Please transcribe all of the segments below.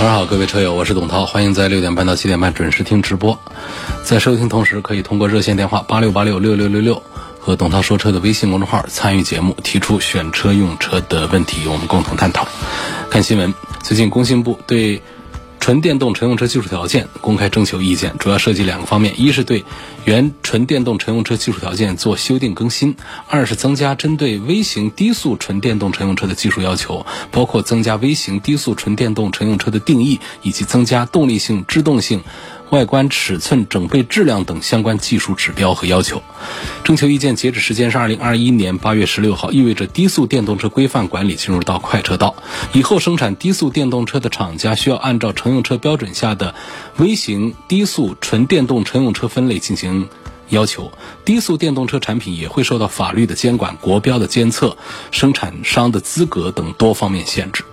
晚上好，各位车友，我是董涛，欢迎在六点半到七点半准时听直播。在收听同时，可以通过热线电话八六八六六六六六和董涛说车的微信公众号参与节目，提出选车用车的问题，我们共同探讨。看新闻，最近工信部对纯电动乘用车技术条件公开征求意见，主要涉及两个方面：一是对原纯电动乘用车技术条件做修订更新；二是增加针对微型低速纯电动乘用车的技术要求，包括增加微型低速纯电动乘用车的定义，以及增加动力性、制动性。外观尺寸、整备质量等相关技术指标和要求。征求意见截止时间是二零二一年八月十六号，意味着低速电动车规范管理进入到快车道。以后生产低速电动车的厂家需要按照乘用车标准下的微型低速纯电动乘用车分类进行要求。低速电动车产品也会受到法律的监管、国标的监测、生产商的资格等多方面限制。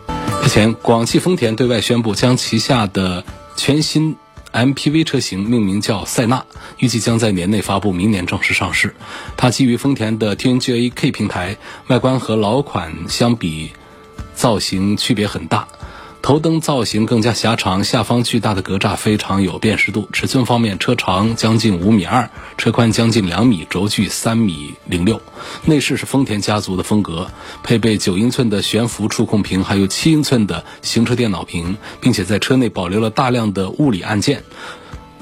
日前，广汽丰田对外宣布，将旗下的全新 MPV 车型命名叫塞纳，预计将在年内发布，明年正式上市。它基于丰田的 TNGA K 平台，外观和老款相比，造型区别很大。头灯造型更加狭长，下方巨大的格栅非常有辨识度。尺寸方面，车长将近五米二，车宽将近两米，轴距三米零六。内饰是丰田家族的风格，配备九英寸的悬浮触控屏，还有七英寸的行车电脑屏，并且在车内保留了大量的物理按键。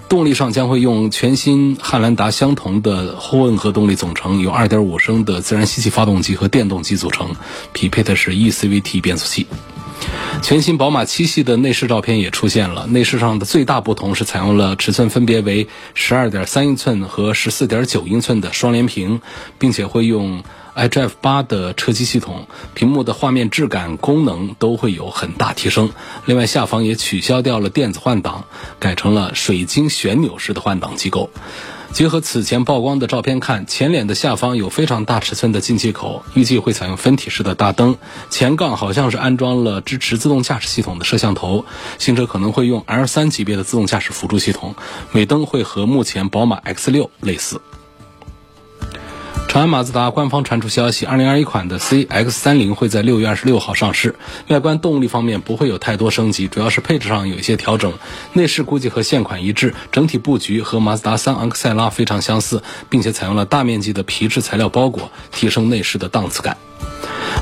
动力上将会用全新汉兰达相同的混合动力总成，由2.5升的自然吸气发动机和电动机组成，匹配的是 eCVT 变速器。全新宝马七系的内饰照片也出现了，内饰上的最大不同是采用了尺寸分别为十二点三英寸和十四点九英寸的双联屏，并且会用 iDrive 八的车机系统，屏幕的画面质感、功能都会有很大提升。另外，下方也取消掉了电子换挡，改成了水晶旋钮式的换挡机构。结合此前曝光的照片看，前脸的下方有非常大尺寸的进气口，预计会采用分体式的大灯。前杠好像是安装了支持自动驾驶系统的摄像头。新车可能会用 L 三级别的自动驾驶辅助系统，尾灯会和目前宝马 X 六类似。长安马自达官方传出消息，2021款的 CX-30 会在6月26号上市。外观动力方面不会有太多升级，主要是配置上有一些调整。内饰估计和现款一致，整体布局和马自达三昂克赛拉非常相似，并且采用了大面积的皮质材料包裹，提升内饰的档次感。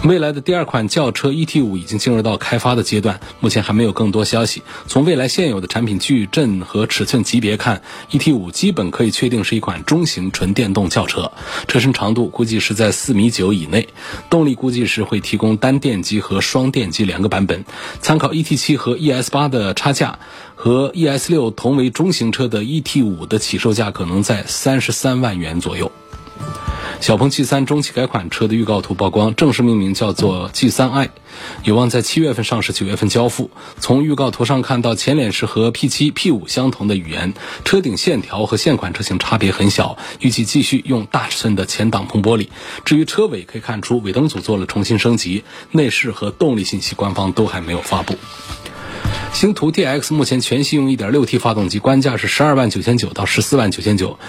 未来的第二款轿车 ET5 已经进入到开发的阶段，目前还没有更多消息。从未来现有的产品矩阵和尺寸级别看，ET5 基本可以确定是一款中型纯电动轿车，车身长长度估计是在四米九以内，动力估计是会提供单电机和双电机两个版本。参考 E T 七和 E S 八的差价，和 E S 六同为中型车的 E T 五的起售价可能在三十三万元左右。小鹏 G3 中期改款车的预告图曝光，正式命名叫做 G3i，有望在七月份上市，九月份交付。从预告图上看到，前脸是和 P7、P5 相同的语言，车顶线条和现款车型差别很小，预计继续用大尺寸的前挡风玻璃。至于车尾，可以看出尾灯组做了重新升级，内饰和动力信息官方都还没有发布。星途 TX 目前全系用 1.6T 发动机，官价是十二万九千九到十四万九千九。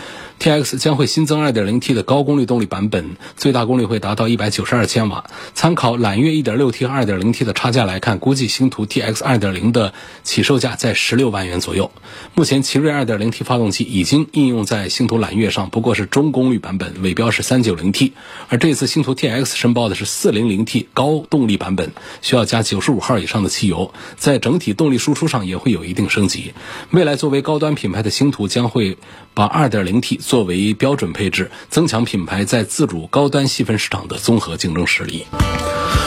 TX 将会新增 2.0T 的高功率动力版本，最大功率会达到192千瓦。参考揽月 1.6T 和 2.0T 的差价来看，估计星途 TX 2.0的起售价在十六万元左右。目前奇瑞 2.0T 发动机已经应用在星途揽月上，不过是中功率版本，尾标是 390T。而这次星途 TX 申报的是 400T 高动力版本，需要加95号以上的汽油，在整体动力输出上也会有一定升级。未来作为高端品牌的星途将会把 2.0T 作为标准配置，增强品牌在自主高端细分市场的综合竞争实力。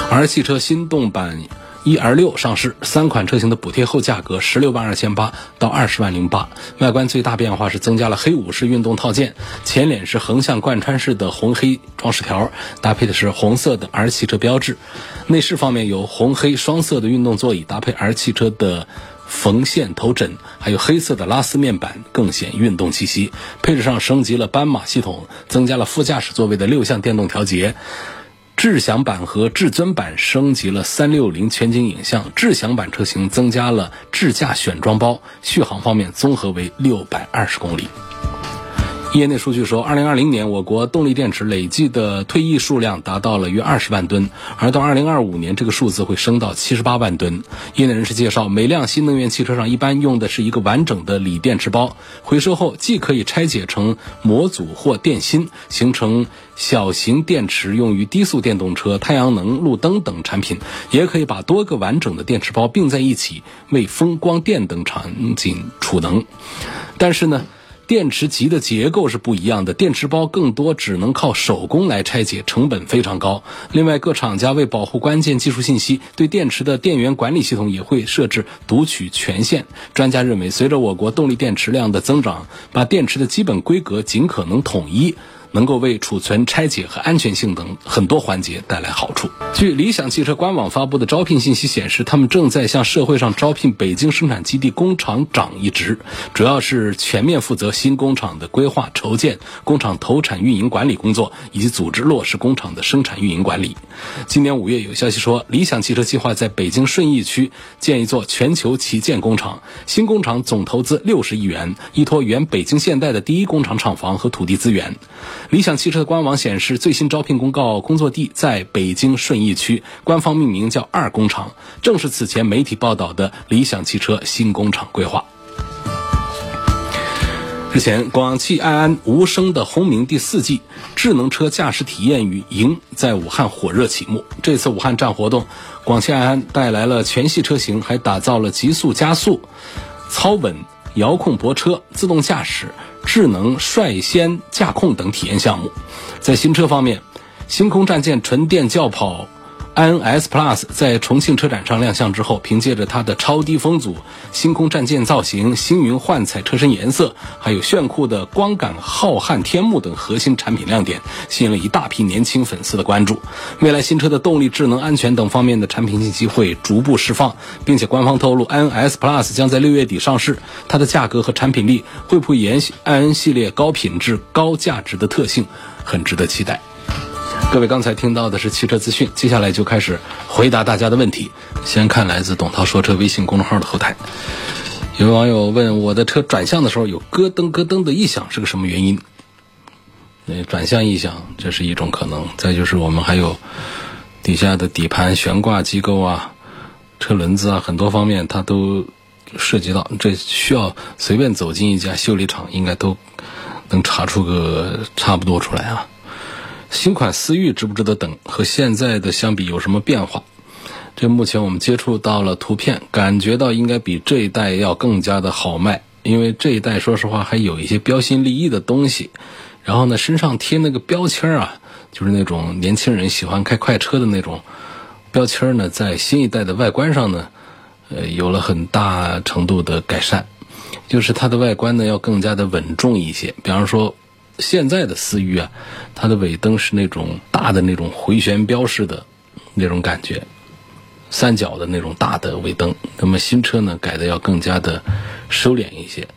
而汽车新动版 E R 六上市，三款车型的补贴后价格十六万二千八到二十万零八。外观最大变化是增加了黑武士运动套件，前脸是横向贯穿式的红黑装饰条，搭配的是红色的 R 汽车标志。内饰方面有红黑双色的运动座椅，搭配 R 汽车的缝线头枕，还有黑色的拉丝面板，更显运动气息。配置上升级了斑马系统，增加了副驾驶座位的六项电动调节。智享版和至尊版升级了三六零全景影像，智享版车型增加了智驾选装包，续航方面综合为六百二十公里。业内数据说，二零二零年我国动力电池累计的退役数量达到了约二十万吨，而到二零二五年，这个数字会升到七十八万吨。业内人士介绍，每辆新能源汽车上一般用的是一个完整的锂电池包，回收后既可以拆解成模组或电芯，形成小型电池用于低速电动车、太阳能、路灯等产品，也可以把多个完整的电池包并在一起，为风光电等场景储能。但是呢？电池级的结构是不一样的，电池包更多只能靠手工来拆解，成本非常高。另外，各厂家为保护关键技术信息，对电池的电源管理系统也会设置读取权限。专家认为，随着我国动力电池量的增长，把电池的基本规格尽可能统一。能够为储存、拆解和安全性等很多环节带来好处。据理想汽车官网发布的招聘信息显示，他们正在向社会上招聘北京生产基地工厂长一职，主要是全面负责新工厂的规划、筹建、工厂投产运营管理工作，以及组织落实工厂的生产运营管理。今年五月，有消息说，理想汽车计划在北京顺义区建一座全球旗舰工厂，新工厂总投资六十亿元，依托原北京现代的第一工厂厂房和土地资源。理想汽车的官网显示，最新招聘公告工作地在北京顺义区，官方命名叫二工厂，正是此前媒体报道的理想汽车新工厂规划。日前，广汽埃安无声的轰鸣第四季智能车驾驶体验与营在武汉火热启幕。这次武汉站活动，广汽埃安带来了全系车型，还打造了极速加速、超稳、遥控泊车、自动驾驶。智能率先驾控等体验项目，在新车方面，星空战舰纯电轿跑 INS Plus 在重庆车展上亮相之后，凭借着它的超低风阻、星空战舰造型、星云幻彩车身颜色，还有炫酷的光感浩瀚天幕等核心产品亮点，吸引了一大批年轻粉丝的关注。未来新车的动力、智能、安全等方面的产品信息会逐步释放，并且官方透露，INS Plus 将在六月底上市。它的价格和产品力会不会延续 IN 系列高品质、高价值的特性，很值得期待。各位刚才听到的是汽车资讯，接下来就开始回答大家的问题。先看来自董涛说车微信公众号的后台，有位网友问我的车转向的时候有咯噔咯噔的异响是个什么原因？那转向异响这是一种可能，再就是我们还有底下的底盘悬挂机构啊、车轮子啊，很多方面它都涉及到，这需要随便走进一家修理厂，应该都能查出个差不多出来啊。新款思域值不值得等？和现在的相比有什么变化？这目前我们接触到了图片，感觉到应该比这一代要更加的好卖。因为这一代说实话还有一些标新立异的东西。然后呢，身上贴那个标签啊，就是那种年轻人喜欢开快车的那种标签呢，在新一代的外观上呢，呃，有了很大程度的改善。就是它的外观呢要更加的稳重一些。比方说。现在的思域啊，它的尾灯是那种大的那种回旋标式的那种感觉，三角的那种大的尾灯。那么新车呢改的要更加的收敛一些，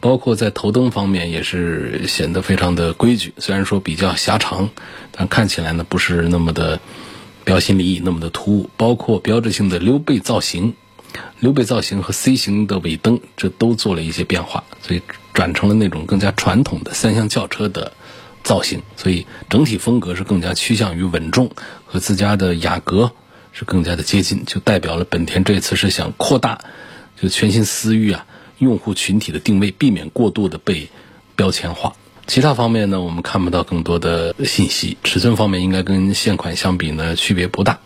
包括在头灯方面也是显得非常的规矩。虽然说比较狭长，但看起来呢不是那么的标新立异，那么的突兀。包括标志性的溜背造型。溜背造型和 C 型的尾灯，这都做了一些变化，所以转成了那种更加传统的三厢轿车的造型。所以整体风格是更加趋向于稳重，和自家的雅阁是更加的接近，就代表了本田这次是想扩大就全新思域啊用户群体的定位，避免过度的被标签化。其他方面呢，我们看不到更多的信息。尺寸方面应该跟现款相比呢区别不大。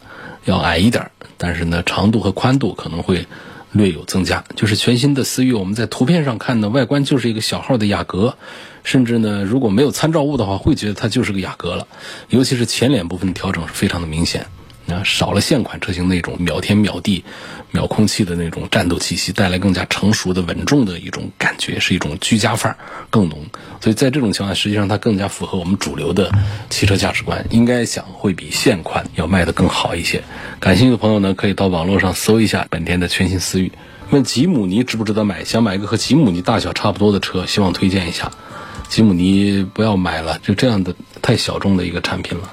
要矮一点，但是呢，长度和宽度可能会略有增加。就是全新的思域，我们在图片上看呢外观就是一个小号的雅阁，甚至呢，如果没有参照物的话，会觉得它就是个雅阁了。尤其是前脸部分调整是非常的明显。少了现款车型那种秒天秒地、秒空气的那种战斗气息，带来更加成熟的稳重的一种感觉，是一种居家范儿更浓。所以在这种情况下，实际上它更加符合我们主流的汽车价值观，应该想会比现款要卖得更好一些。感兴趣的朋友呢，可以到网络上搜一下本田的全新思域。问吉姆尼值不值得买？想买一个和吉姆尼大小差不多的车，希望推荐一下。吉姆尼不要买了，就这样的太小众的一个产品了。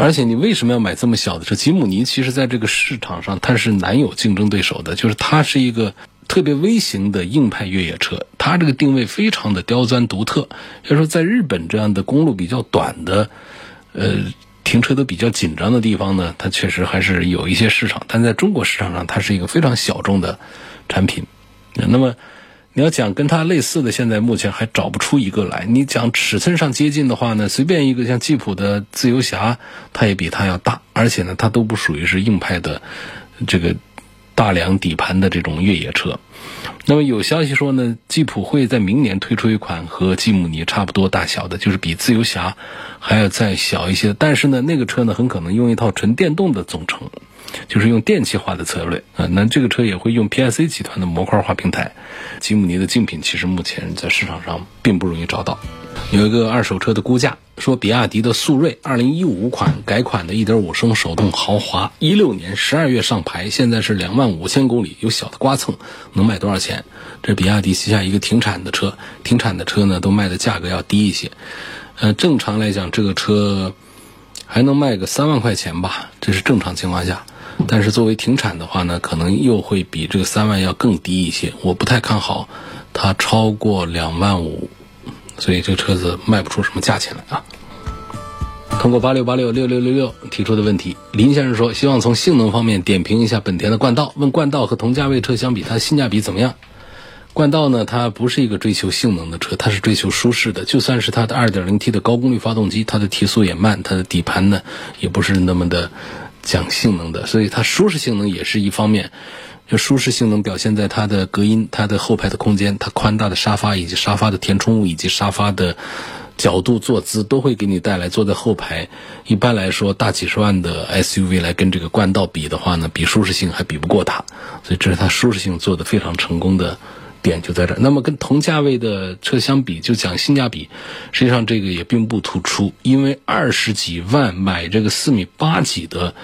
而且你为什么要买这么小的车？吉姆尼其实在这个市场上它是难有竞争对手的，就是它是一个特别微型的硬派越野车，它这个定位非常的刁钻独特。要说在日本这样的公路比较短的，呃，停车都比较紧张的地方呢，它确实还是有一些市场，但在中国市场上，它是一个非常小众的产品。那么。你要讲跟它类似的，现在目前还找不出一个来。你讲尺寸上接近的话呢，随便一个像吉普的自由侠，它也比它要大，而且呢，它都不属于是硬派的这个大梁底盘的这种越野车。那么有消息说呢，吉普会在明年推出一款和吉姆尼差不多大小的，就是比自由侠还要再小一些。但是呢，那个车呢，很可能用一套纯电动的总成。就是用电气化的策略啊，那这个车也会用 PSC 集团的模块化平台。吉姆尼的竞品其实目前在市场上并不容易找到。有一个二手车的估价说，比亚迪的速锐2015款改款的1.5升手动豪华，16年12月上牌，现在是2万五千公里，有小的刮蹭，能卖多少钱？这比亚迪旗下一个停产的车，停产的车呢都卖的价格要低一些。呃，正常来讲，这个车还能卖个三万块钱吧，这是正常情况下。但是作为停产的话呢，可能又会比这个三万要更低一些。我不太看好它超过两万五，所以这个车子卖不出什么价钱来啊。通过八六八六六六六六提出的问题，林先生说希望从性能方面点评一下本田的冠道。问冠道和同价位车相比，它性价比怎么样？冠道呢，它不是一个追求性能的车，它是追求舒适的。就算是它的二点零 T 的高功率发动机，它的提速也慢，它的底盘呢也不是那么的。讲性能的，所以它舒适性能也是一方面。就舒适性能表现在它的隔音、它的后排的空间、它宽大的沙发以及沙发的填充物以及沙发的角度坐姿，都会给你带来坐在后排。一般来说，大几十万的 SUV 来跟这个冠道比的话呢，比舒适性还比不过它。所以这是它舒适性做的非常成功的。点就在这儿。那么跟同价位的车相比，就讲性价比，实际上这个也并不突出。因为二十几万买这个四米八几的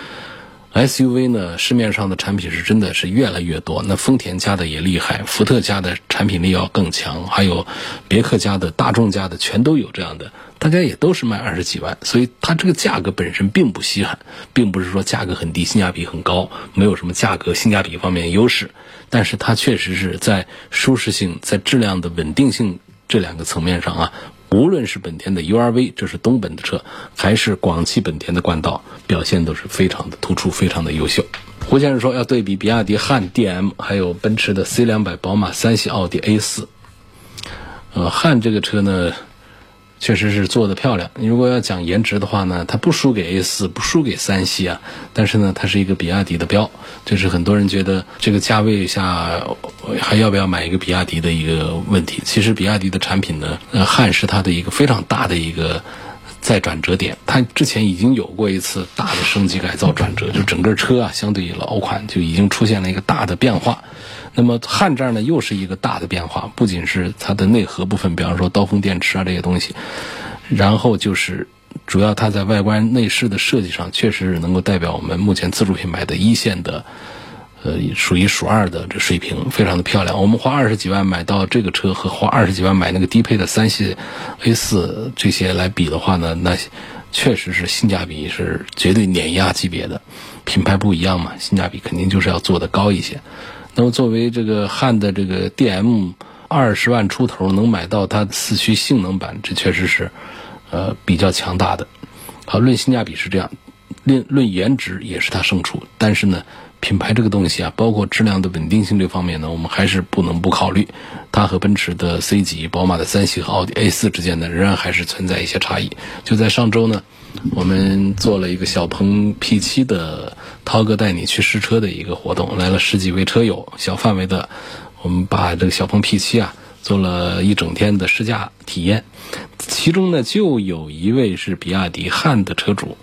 SUV 呢，市面上的产品是真的是越来越多。那丰田家的也厉害，福特家的产品力要更强，还有别克家的、大众家的，全都有这样的。大家也都是卖二十几万，所以它这个价格本身并不稀罕，并不是说价格很低，性价比很高，没有什么价格性价比方面优势。但是它确实是在舒适性、在质量的稳定性这两个层面上啊，无论是本田的 URV，这是东本的车，还是广汽本田的冠道，表现都是非常的突出，非常的优秀。胡先生说要对比比亚迪汉 DM，还有奔驰的 C 两百、宝马三系、奥迪 A 四。呃，汉这个车呢？确实是做的漂亮。你如果要讲颜值的话呢，它不输给 A 四，不输给三系啊。但是呢，它是一个比亚迪的标，这是很多人觉得这个价位下还要不要买一个比亚迪的一个问题。其实比亚迪的产品呢，呃，汉是它的一个非常大的一个再转折点。它之前已经有过一次大的升级改造转折，就整个车啊，相对于老款就已经出现了一个大的变化。那么汉这儿呢，又是一个大的变化，不仅是它的内核部分，比方说刀锋电池啊这些东西，然后就是主要它在外观内饰的设计上，确实能够代表我们目前自主品牌的一线的，呃，数一数二的这水平，非常的漂亮。我们花二十几万买到这个车，和花二十几万买那个低配的三系 A 四这些来比的话呢，那确实是性价比是绝对碾压级别的。品牌不一样嘛，性价比肯定就是要做的高一些。那么作为这个汉的这个 DM，二十万出头能买到它四驱性能版，这确实是，呃比较强大的。好，论性价比是这样，论论颜值也是它胜出。但是呢，品牌这个东西啊，包括质量的稳定性这方面呢，我们还是不能不考虑。它和奔驰的 C 级、宝马的三系和奥迪 A 四之间呢，仍然还是存在一些差异。就在上周呢。我们做了一个小鹏 P7 的涛哥带你去试车的一个活动，来了十几位车友，小范围的，我们把这个小鹏 P7 啊做了一整天的试驾体验，其中呢就有一位是比亚迪汉的车主。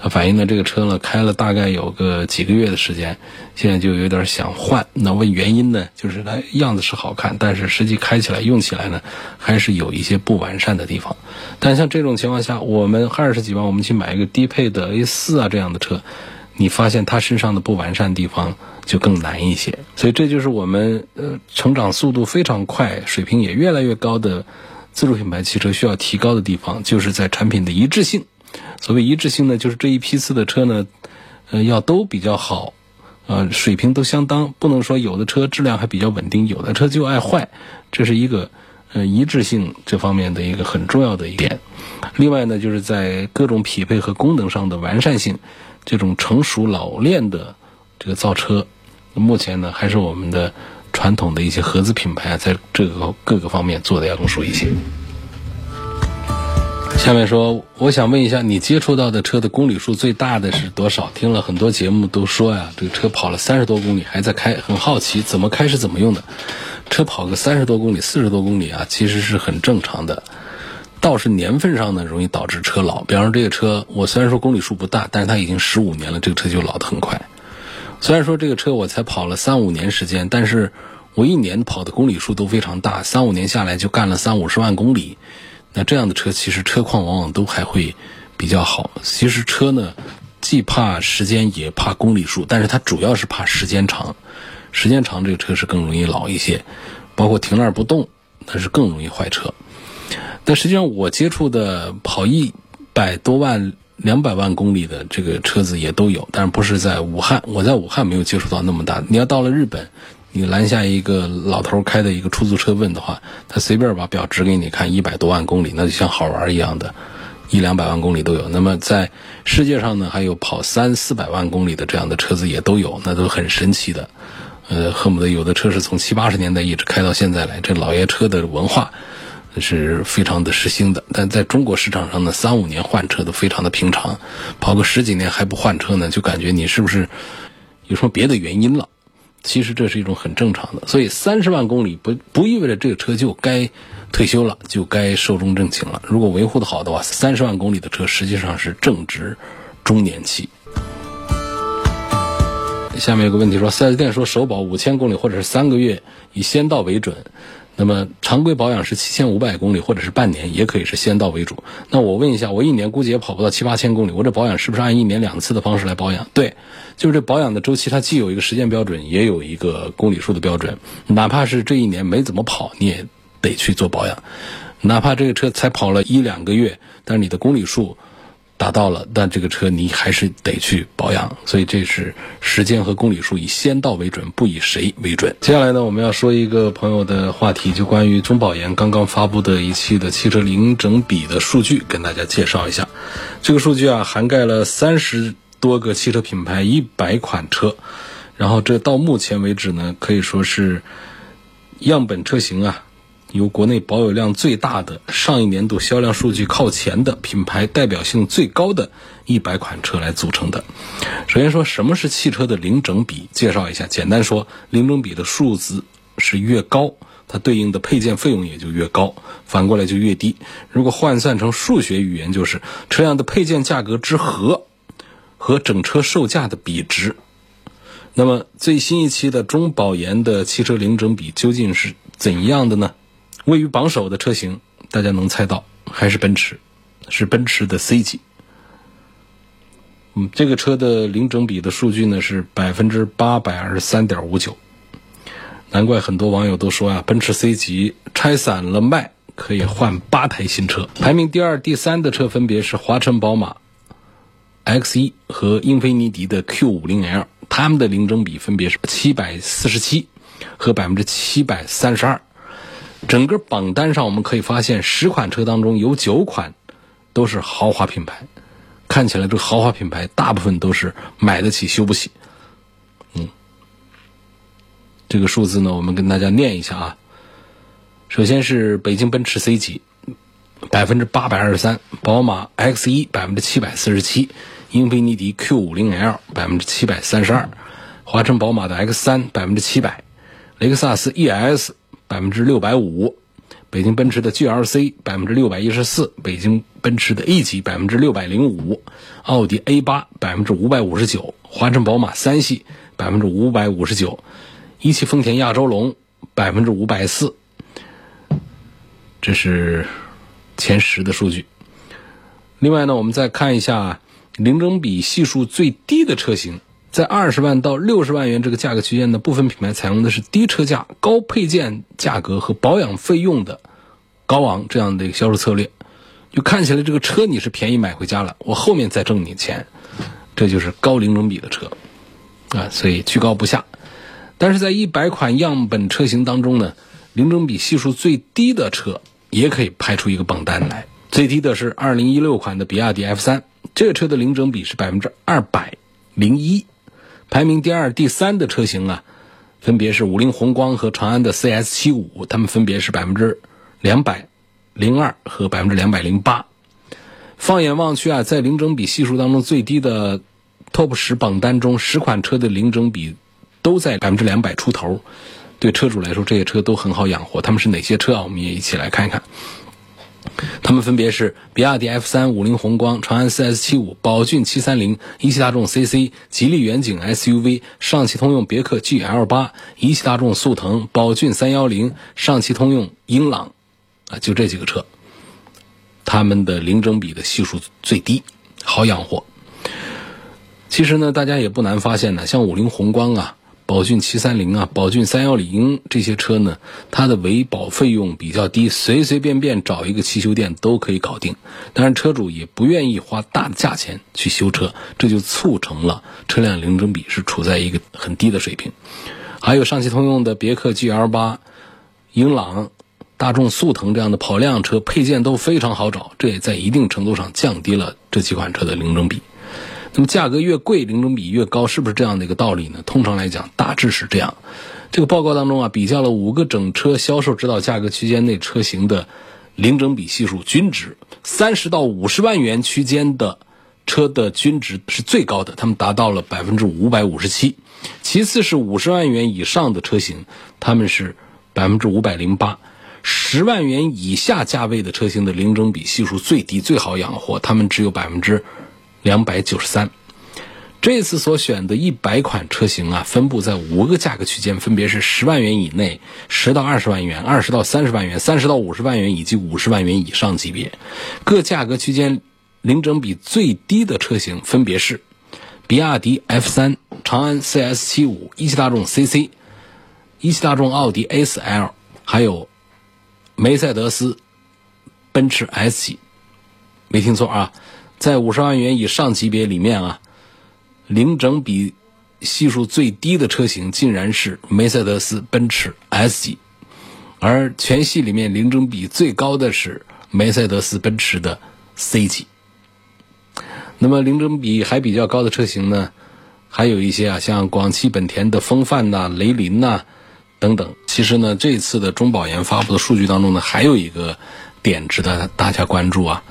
他反映呢，这个车呢开了大概有个几个月的时间，现在就有点想换。那问原因呢，就是它样子是好看，但是实际开起来用起来呢，还是有一些不完善的地方。但像这种情况下，我们二十几万我们去买一个低配的 A 四啊这样的车，你发现它身上的不完善地方就更难一些。所以这就是我们呃成长速度非常快、水平也越来越高的自主品牌汽车需要提高的地方，就是在产品的一致性。所谓一致性呢，就是这一批次的车呢，呃，要都比较好，呃，水平都相当，不能说有的车质量还比较稳定，有的车就爱坏，这是一个呃一致性这方面的一个很重要的一点。另外呢，就是在各种匹配和功能上的完善性，这种成熟老练的这个造车，目前呢还是我们的传统的一些合资品牌在这个各个方面做的要更熟一些。下面说，我想问一下，你接触到的车的公里数最大的是多少？听了很多节目都说呀，这个车跑了三十多公里还在开，很好奇怎么开是怎么用的。车跑个三十多公里、四十多公里啊，其实是很正常的。倒是年份上呢，容易导致车老。比方说这个车，我虽然说公里数不大，但是它已经十五年了，这个车就老得很快。虽然说这个车我才跑了三五年时间，但是我一年跑的公里数都非常大，三五年下来就干了三五十万公里。那这样的车其实车况往往都还会比较好。其实车呢，既怕时间也怕公里数，但是它主要是怕时间长。时间长，这个车是更容易老一些。包括停那儿不动，那是更容易坏车。但实际上，我接触的跑一百多万、两百万公里的这个车子也都有，但是不是在武汉。我在武汉没有接触到那么大。你要到了日本。你拦下一个老头开的一个出租车问的话，他随便把表指给你看，一百多万公里，那就像好玩一样的，一两百万公里都有。那么在世界上呢，还有跑三四百万公里的这样的车子也都有，那都很神奇的。呃，恨不得有的车是从七八十年代一直开到现在来，这老爷车的文化是非常的时兴的。但在中国市场上呢，三五年换车都非常的平常，跑个十几年还不换车呢，就感觉你是不是有什么别的原因了？其实这是一种很正常的，所以三十万公里不不意味着这个车就该退休了，就该寿终正寝了。如果维护的好的话，三十万公里的车实际上是正值中年期。下面有个问题说，四 S 店说首保五千公里或者是三个月，以先到为准。那么常规保养是七千五百公里或者是半年，也可以是先到为主。那我问一下，我一年估计也跑不到七八千公里，我这保养是不是按一年两次的方式来保养？对，就是这保养的周期，它既有一个时间标准，也有一个公里数的标准。哪怕是这一年没怎么跑，你也得去做保养。哪怕这个车才跑了一两个月，但是你的公里数。达到了，但这个车你还是得去保养，所以这是时间和公里数以先到为准，不以谁为准。接下来呢，我们要说一个朋友的话题，就关于中保研刚刚发布的一期的汽车零整比的数据，跟大家介绍一下。这个数据啊，涵盖了三十多个汽车品牌，一百款车，然后这到目前为止呢，可以说是样本车型啊。由国内保有量最大的、上一年度销量数据靠前的品牌代表性最高的一百款车来组成的。首先说什么是汽车的零整比，介绍一下。简单说，零整比的数字是越高，它对应的配件费用也就越高，反过来就越低。如果换算成数学语言，就是车辆的配件价格之和和整车售价的比值。那么最新一期的中保研的汽车零整比究竟是怎样的呢？位于榜首的车型，大家能猜到还是奔驰，是奔驰的 C 级。嗯，这个车的零整比的数据呢是百分之八百二十三点五九，难怪很多网友都说啊，奔驰 C 级拆散了卖可以换八台新车。排名第二、第三的车分别是华晨宝马 X 一和英菲尼迪的 Q 五零 L，它们的零整比分别是七百四十七和百分之七百三十二。整个榜单上，我们可以发现，十款车当中有九款都是豪华品牌。看起来，这个豪华品牌大部分都是买得起修不起。嗯，这个数字呢，我们跟大家念一下啊。首先是北京奔驰 C 级，百分之八百二十三；宝马 X 一百分之七百四十七；英菲尼迪 Q 五零 L 百分之七百三十二；华晨宝马的 X 三百分之七百；雷克萨斯 ES。百分之六百五，北京奔驰的 GLC 百分之六百一十四，北京奔驰的 A 级百分之六百零五，奥迪 A 八百分之五百五十九，华晨宝马三系百分之五百五十九，一汽丰田亚洲龙百分之五百四，这是前十的数据。另外呢，我们再看一下零整比系数最低的车型，在二十万到六十万元这个价格区间的部分品牌采用的是低车价、高配件价格和保养费用的高昂这样的一个销售策略，就看起来这个车你是便宜买回家了，我后面再挣你钱，这就是高零整比的车啊，所以居高不下。但是在一百款样本车型当中呢，零整比系数最低的车也可以拍出一个榜单来。最低的是二零一六款的比亚迪 F 三，这个车的零整比是百分之二百零一。排名第二、第三的车型啊，分别是五菱宏光和长安的 CS 七五，它们分别是百分之两百零二和百分之两百零八。放眼望去啊，在零整比系数当中最低的 TOP 十榜单中，十款车的零整比。都在百分之两百出头，对车主来说，这些车都很好养活。他们是哪些车啊？我们也一起来看一看。他们分别是比亚迪 F 三、五菱宏光、长安 CS 七五、宝骏七三零、一汽大众 CC、吉利远景 SUV、上汽通用别克 GL 八、一汽大众速腾、宝骏三幺零、上汽通用英朗，啊，就这几个车，他们的零整比的系数最低，好养活。其实呢，大家也不难发现呢，像五菱宏光啊。宝骏七三零啊，宝骏三幺零这些车呢，它的维保费用比较低，随随便便找一个汽修店都可以搞定。当然，车主也不愿意花大的价钱去修车，这就促成了车辆零整比是处在一个很低的水平。还有上汽通用的别克 GL 八、英朗、大众速腾这样的跑量车，配件都非常好找，这也在一定程度上降低了这几款车的零整比。那么价格越贵，零整比越高，是不是这样的一个道理呢？通常来讲，大致是这样。这个报告当中啊，比较了五个整车销售指导价格区间内车型的零整比系数均值，三十到五十万元区间的车的均值是最高的，他们达到了百分之五百五十七。其次是五十万元以上的车型，他们是百分之五百零八。十万元以下价位的车型的零整比系数最低，最好养活，他们只有百分之。两百九十三，这次所选的一百款车型啊，分布在五个价格区间，分别是十万元以内、十到二十万元、二十到三十万元、三十到五十万元以及五十万元以上级别。各价格区间零整比最低的车型分别是比亚迪 F 三、长安 CS 七五、一汽大众 CC、一汽大众奥迪 A 四 L，还有梅赛德斯奔驰 S 级。没听错啊！在五十万元以上级别里面啊，零整比系数最低的车型竟然是梅赛德斯奔驰 S 级，而全系里面零整比最高的是梅赛德斯奔驰的 C 级。那么零整比还比较高的车型呢，还有一些啊，像广汽本田的风范呐、雷凌呐等等。其实呢，这次的中保研发布的数据当中呢，还有一个点值得大家关注啊。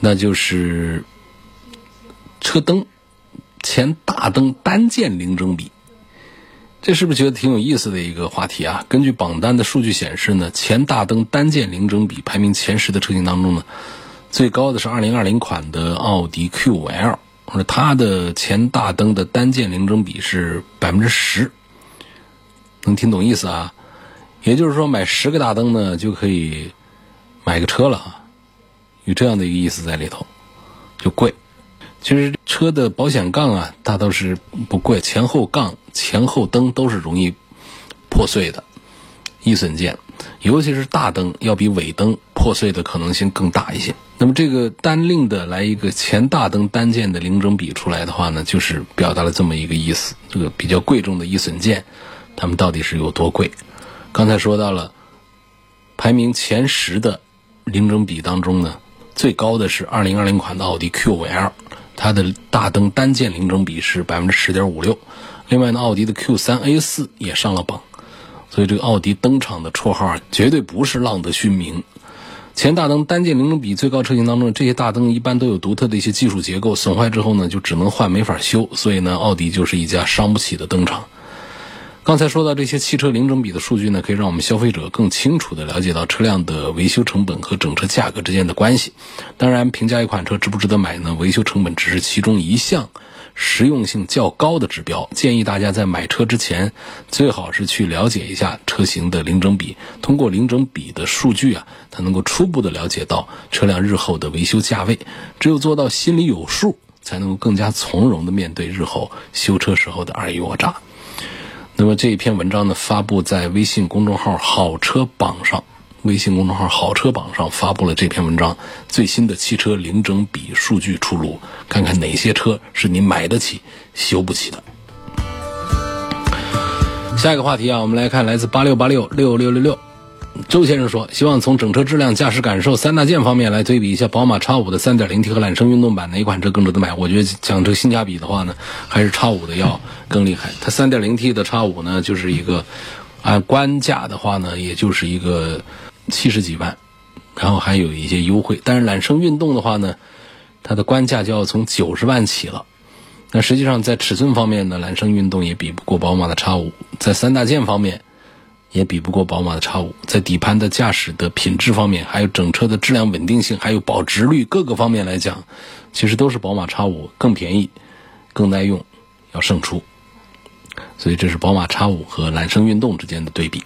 那就是车灯前大灯单件零整比，这是不是觉得挺有意思的一个话题啊？根据榜单的数据显示呢，前大灯单件零整比排名前十的车型当中呢，最高的是二零二零款的奥迪 Q5L，它的前大灯的单件零整比是百分之十，能听懂意思啊？也就是说，买十个大灯呢，就可以买个车了啊。有这样的一个意思在里头，就贵。其实车的保险杠啊，大都是不贵，前后杠、前后灯都是容易破碎的易损件，尤其是大灯要比尾灯破碎的可能性更大一些。那么这个单另的来一个前大灯单件的零整比出来的话呢，就是表达了这么一个意思：这个比较贵重的易损件，它们到底是有多贵？刚才说到了排名前十的零整比当中呢。最高的是二零二零款的奥迪 Q5L，它的大灯单件零整比是百分之十点五六。另外呢，奥迪的 Q3A4 也上了榜，所以这个奥迪登场的绰号绝对不是浪得虚名。前大灯单件零整比最高车型当中，这些大灯一般都有独特的一些技术结构，损坏之后呢就只能换没法修，所以呢，奥迪就是一家伤不起的灯厂。刚才说到这些汽车零整比的数据呢，可以让我们消费者更清楚地了解到车辆的维修成本和整车价格之间的关系。当然，评价一款车值不值得买呢？维修成本只是其中一项实用性较高的指标。建议大家在买车之前，最好是去了解一下车型的零整比。通过零整比的数据啊，它能够初步地了解到车辆日后的维修价位。只有做到心里有数。才能够更加从容地面对日后修车时候的尔虞我诈。那么这一篇文章呢，发布在微信公众号“好车榜”上。微信公众号“好车榜”上发布了这篇文章，最新的汽车零整比数据出炉，看看哪些车是你买得起、修不起的。下一个话题啊，我们来看来自八六八六六六六六，周先生说，希望从整车质量、驾驶感受三大件方面来对比一下宝马 X 五的 3.0T 和揽胜运动版哪款车更值得买。我觉得讲这个性价比的话呢，还是 X 五的要更厉害。它 3.0T 的 X 五呢，就是一个按官价的话呢，也就是一个。七十几万，然后还有一些优惠。但是揽胜运动的话呢，它的官价就要从九十万起了。那实际上在尺寸方面呢，揽胜运动也比不过宝马的 X 五，在三大件方面也比不过宝马的 X 五，在底盘的驾驶的品质方面，还有整车的质量稳定性，还有保值率各个方面来讲，其实都是宝马 X 五更便宜、更耐用，要胜出。所以这是宝马 X 五和揽胜运动之间的对比。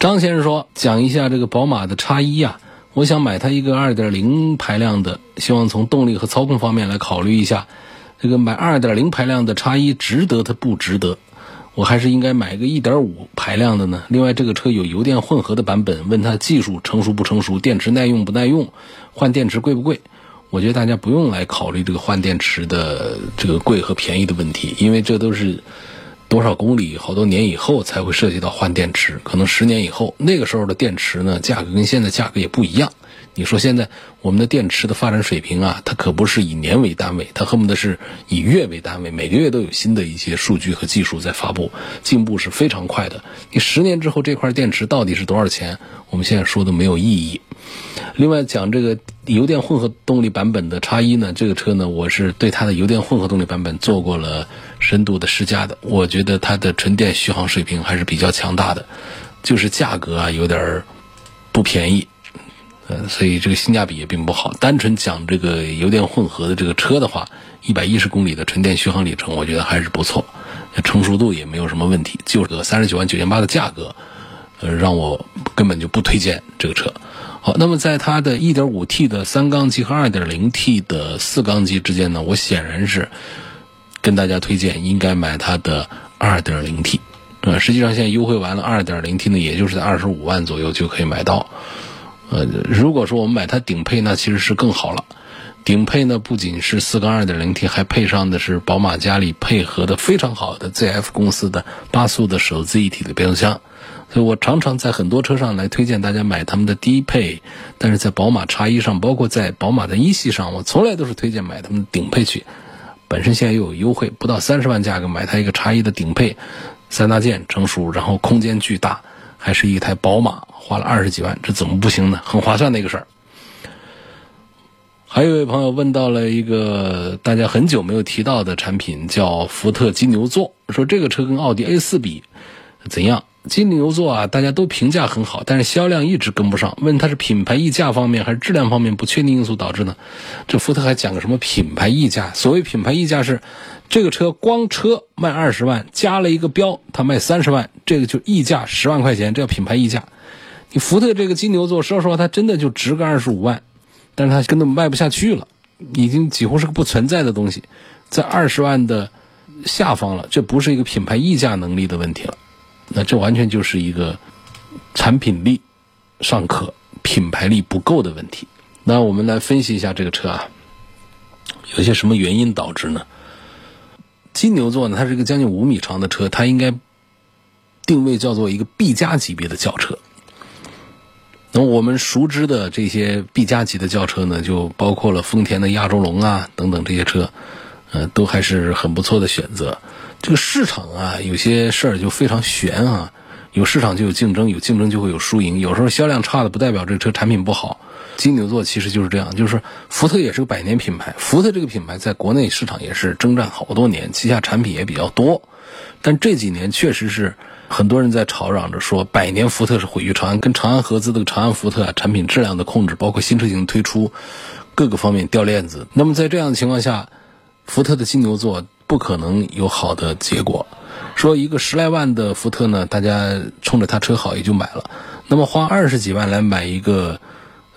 张先生说：“讲一下这个宝马的叉一呀，我想买它一个2.0排量的，希望从动力和操控方面来考虑一下，这个买2.0排量的叉一值得它不值得？我还是应该买个1.5排量的呢？另外，这个车有油电混合的版本，问它技术成熟不成熟，电池耐用不耐用，换电池贵不贵？我觉得大家不用来考虑这个换电池的这个贵和便宜的问题，因为这都是。”多少公里，好多年以后才会涉及到换电池，可能十年以后，那个时候的电池呢，价格跟现在价格也不一样。你说现在我们的电池的发展水平啊，它可不是以年为单位，它恨不得是以月为单位，每个月都有新的一些数据和技术在发布，进步是非常快的。你十年之后这块电池到底是多少钱，我们现在说的没有意义。另外讲这个油电混合动力版本的叉一呢，这个车呢，我是对它的油电混合动力版本做过了深度的试驾的，我觉得它的纯电续航水平还是比较强大的，就是价格啊有点不便宜。呃，所以这个性价比也并不好。单纯讲这个油电混合的这个车的话，一百一十公里的纯电续航里程，我觉得还是不错，成熟度也没有什么问题。就是个三十九万九千八的价格，呃，让我根本就不推荐这个车。好，那么在它的一点五 T 的三缸机和二点零 T 的四缸机之间呢，我显然是跟大家推荐应该买它的二点零 T。呃，实际上现在优惠完了，二点零 T 呢，也就是在二十五万左右就可以买到。呃，如果说我们买它顶配，那其实是更好了。顶配呢，不仅是四缸 2.0T，还配上的是宝马家里配合的非常好的 ZF 公司的八速的手自一体的变速箱。所以我常常在很多车上来推荐大家买他们的低配，但是在宝马 X1 上，包括在宝马的一系上，我从来都是推荐买他们的顶配去。本身现在又有优惠，不到三十万价格买它一个 X1 的顶配，三大件成熟，然后空间巨大。还是一台宝马，花了二十几万，这怎么不行呢？很划算的一个事儿。还有一位朋友问到了一个大家很久没有提到的产品，叫福特金牛座，说这个车跟奥迪 A 四比怎样？金牛座啊，大家都评价很好，但是销量一直跟不上。问它是品牌溢价方面还是质量方面不确定因素导致呢？这福特还讲个什么品牌溢价？所谓品牌溢价是，这个车光车卖二十万，加了一个标，它卖三十万，这个就溢价十万块钱，这叫品牌溢价。你福特这个金牛座，说实话，它真的就值个二十五万，但是它根本卖不下去了，已经几乎是个不存在的东西，在二十万的下方了，这不是一个品牌溢价能力的问题了。那这完全就是一个产品力尚可、品牌力不够的问题。那我们来分析一下这个车啊，有些什么原因导致呢？金牛座呢，它是一个将近五米长的车，它应该定位叫做一个 B 加级别的轿车。那我们熟知的这些 B 加级的轿车呢，就包括了丰田的亚洲龙啊等等这些车，呃，都还是很不错的选择。这个市场啊，有些事儿就非常悬啊。有市场就有竞争，有竞争就会有输赢。有时候销量差的不代表这个车产品不好。金牛座其实就是这样，就是福特也是个百年品牌。福特这个品牌在国内市场也是征战好多年，旗下产品也比较多。但这几年确实是很多人在吵嚷着说，百年福特是毁于长安，跟长安合资的长安福特啊，产品质量的控制，包括新车型推出，各个方面掉链子。那么在这样的情况下，福特的金牛座。不可能有好的结果。说一个十来万的福特呢，大家冲着它车好也就买了。那么花二十几万来买一个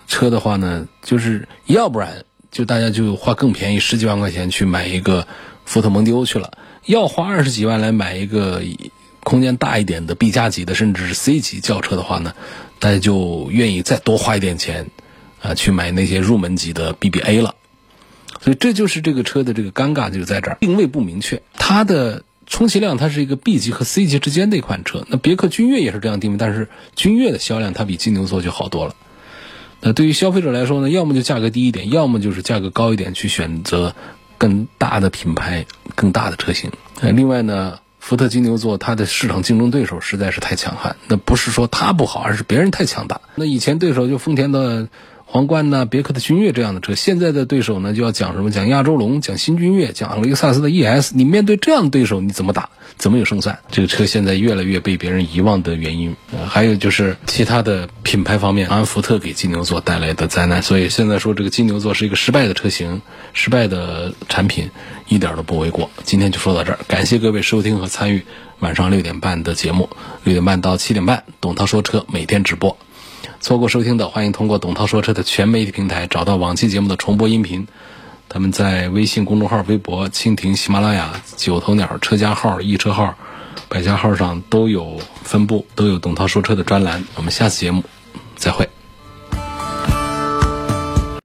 车的话呢，就是要不然就大家就花更便宜十几万块钱去买一个福特蒙迪欧去了。要花二十几万来买一个空间大一点的 B 加级的，甚至是 C 级轿车的话呢，大家就愿意再多花一点钱啊，去买那些入门级的 BBA 了。所以这就是这个车的这个尴尬就在这儿，定位不明确。它的充其量它是一个 B 级和 C 级之间的一款车。那别克君越也是这样定位，但是君越的销量它比金牛座就好多了。那对于消费者来说呢，要么就价格低一点，要么就是价格高一点，去选择更大的品牌、更大的车型。呃，另外呢，福特金牛座它的市场竞争对手实在是太强悍，那不是说它不好，而是别人太强大。那以前对手就丰田的。皇冠呢，别克的君越这样的车，现在的对手呢就要讲什么？讲亚洲龙，讲新君越，讲雷克萨斯的 ES。你面对这样的对手，你怎么打？怎么有胜算？这个车现在越来越被别人遗忘的原因，还有就是其他的品牌方面，安福特给金牛座带来的灾难。所以现在说这个金牛座是一个失败的车型，失败的产品，一点都不为过。今天就说到这儿，感谢各位收听和参与晚上六点半的节目，六点半到七点半，董涛说车每天直播。错过收听的，欢迎通过董涛说车的全媒体平台找到往期节目的重播音频。他们在微信公众号、微博、蜻蜓、喜马拉雅、九头鸟车家号、易车号、百家号上都有分布，都有董涛说车的专栏。我们下次节目再会。